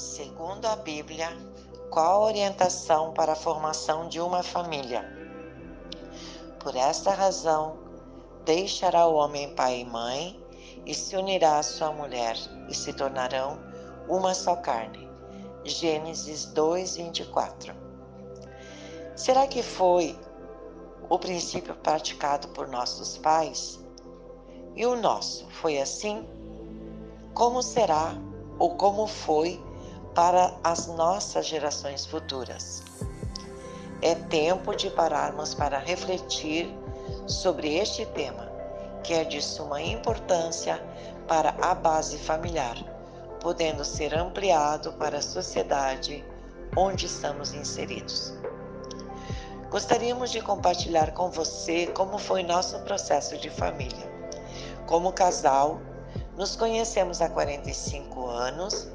Segundo a Bíblia, qual a orientação para a formação de uma família? Por esta razão, deixará o homem pai e mãe e se unirá à sua mulher e se tornarão uma só carne. Gênesis 2, 24. Será que foi o princípio praticado por nossos pais? E o nosso foi assim? Como será ou como foi para as nossas gerações futuras? É tempo de pararmos para refletir sobre este tema, que é de suma importância para a base familiar, podendo ser ampliado para a sociedade onde estamos inseridos. Gostaríamos de compartilhar com você como foi nosso processo de família. Como casal, nos conhecemos há 45 anos,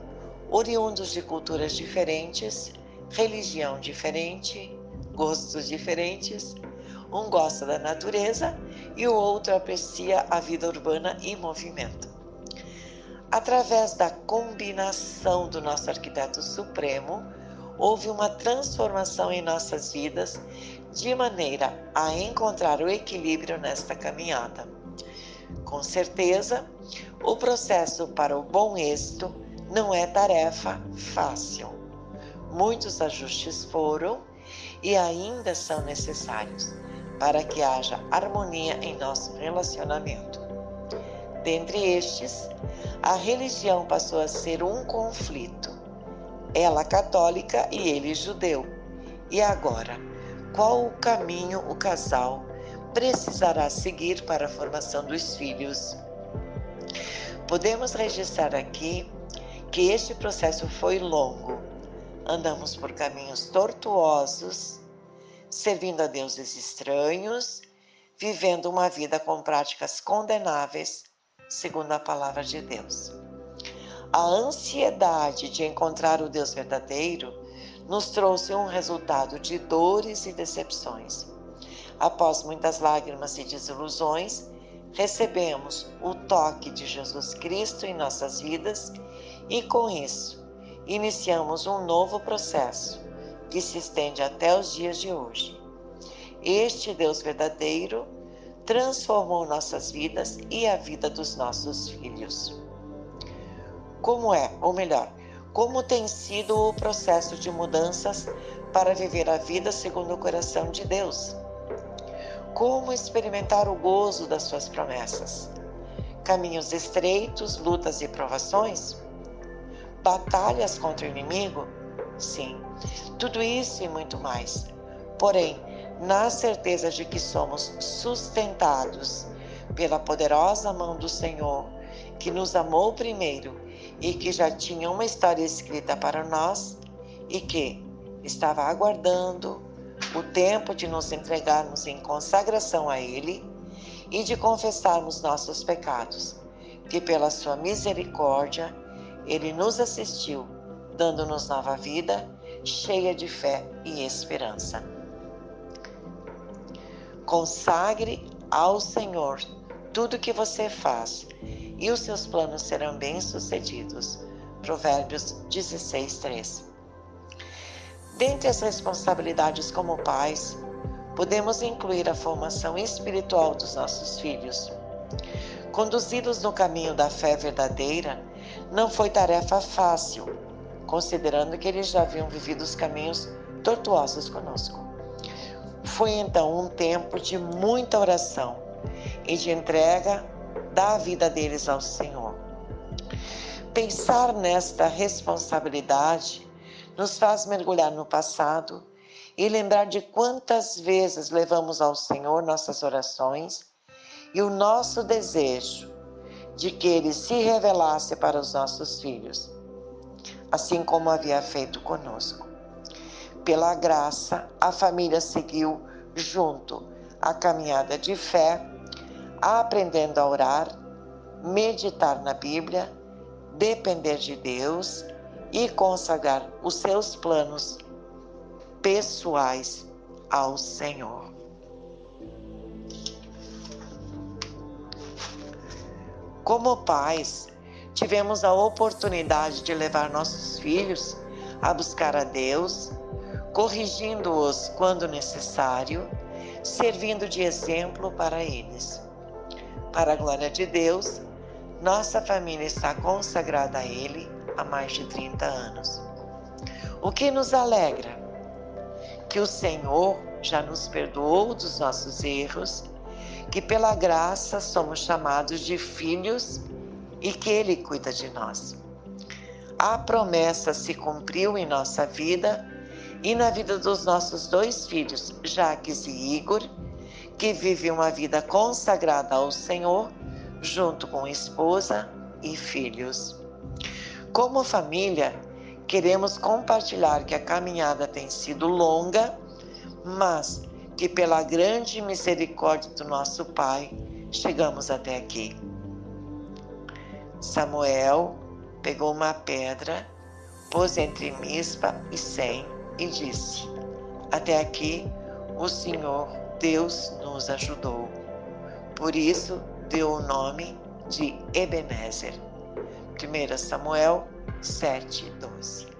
oriundos de culturas diferentes, religião diferente, gostos diferentes. Um gosta da natureza e o outro aprecia a vida urbana e movimento. Através da combinação do nosso arquiteto supremo, houve uma transformação em nossas vidas de maneira a encontrar o equilíbrio nesta caminhada. Com certeza, o processo para o bom êxito não é tarefa fácil. Muitos ajustes foram e ainda são necessários para que haja harmonia em nosso relacionamento. Dentre estes, a religião passou a ser um conflito ela católica e ele judeu. E agora, qual o caminho o casal precisará seguir para a formação dos filhos? Podemos registrar aqui que este processo foi longo. Andamos por caminhos tortuosos, servindo a deuses estranhos, vivendo uma vida com práticas condenáveis, segundo a palavra de Deus. A ansiedade de encontrar o Deus verdadeiro nos trouxe um resultado de dores e decepções. Após muitas lágrimas e desilusões, recebemos o toque de Jesus Cristo em nossas vidas e, com isso, iniciamos um novo processo que se estende até os dias de hoje. Este Deus verdadeiro transformou nossas vidas e a vida dos nossos filhos como é, ou melhor, como tem sido o processo de mudanças para viver a vida segundo o coração de Deus. Como experimentar o gozo das suas promessas. Caminhos estreitos, lutas e provações? Batalhas contra o inimigo? Sim, tudo isso e muito mais. Porém, na certeza de que somos sustentados pela poderosa mão do Senhor, que nos amou primeiro e que já tinha uma história escrita para nós e que estava aguardando o tempo de nos entregarmos em consagração a Ele e de confessarmos nossos pecados, que pela Sua misericórdia Ele nos assistiu, dando-nos nova vida, cheia de fé e esperança. Consagre ao Senhor tudo que você faz e os seus planos serão bem-sucedidos. Provérbios 16, 3. Dentre as responsabilidades como pais, podemos incluir a formação espiritual dos nossos filhos. Conduzi-los no caminho da fé verdadeira não foi tarefa fácil, considerando que eles já haviam vivido os caminhos tortuosos conosco. Foi então um tempo de muita oração e de entrega da vida deles ao Senhor. Pensar nesta responsabilidade nos faz mergulhar no passado e lembrar de quantas vezes levamos ao Senhor nossas orações e o nosso desejo de que Ele se revelasse para os nossos filhos, assim como havia feito conosco. Pela graça, a família seguiu junto a caminhada de fé aprendendo a orar, meditar na Bíblia, depender de Deus e consagrar os seus planos pessoais ao Senhor. Como pais, tivemos a oportunidade de levar nossos filhos a buscar a Deus, corrigindo-os quando necessário, servindo de exemplo para eles. Para a glória de Deus, nossa família está consagrada a Ele há mais de 30 anos. O que nos alegra? Que o Senhor já nos perdoou dos nossos erros, que pela graça somos chamados de filhos e que Ele cuida de nós. A promessa se cumpriu em nossa vida e na vida dos nossos dois filhos, Jaques e Igor, que vivem uma vida consagrada ao Senhor, junto com esposa e filhos. Como família, queremos compartilhar que a caminhada tem sido longa, mas que pela grande misericórdia do nosso Pai, chegamos até aqui. Samuel pegou uma pedra, pôs entre Mispa e Sem e disse: Até aqui o Senhor Deus nos ajudou. Por isso deu o nome de Ebenezer. 1 Samuel 7, 12.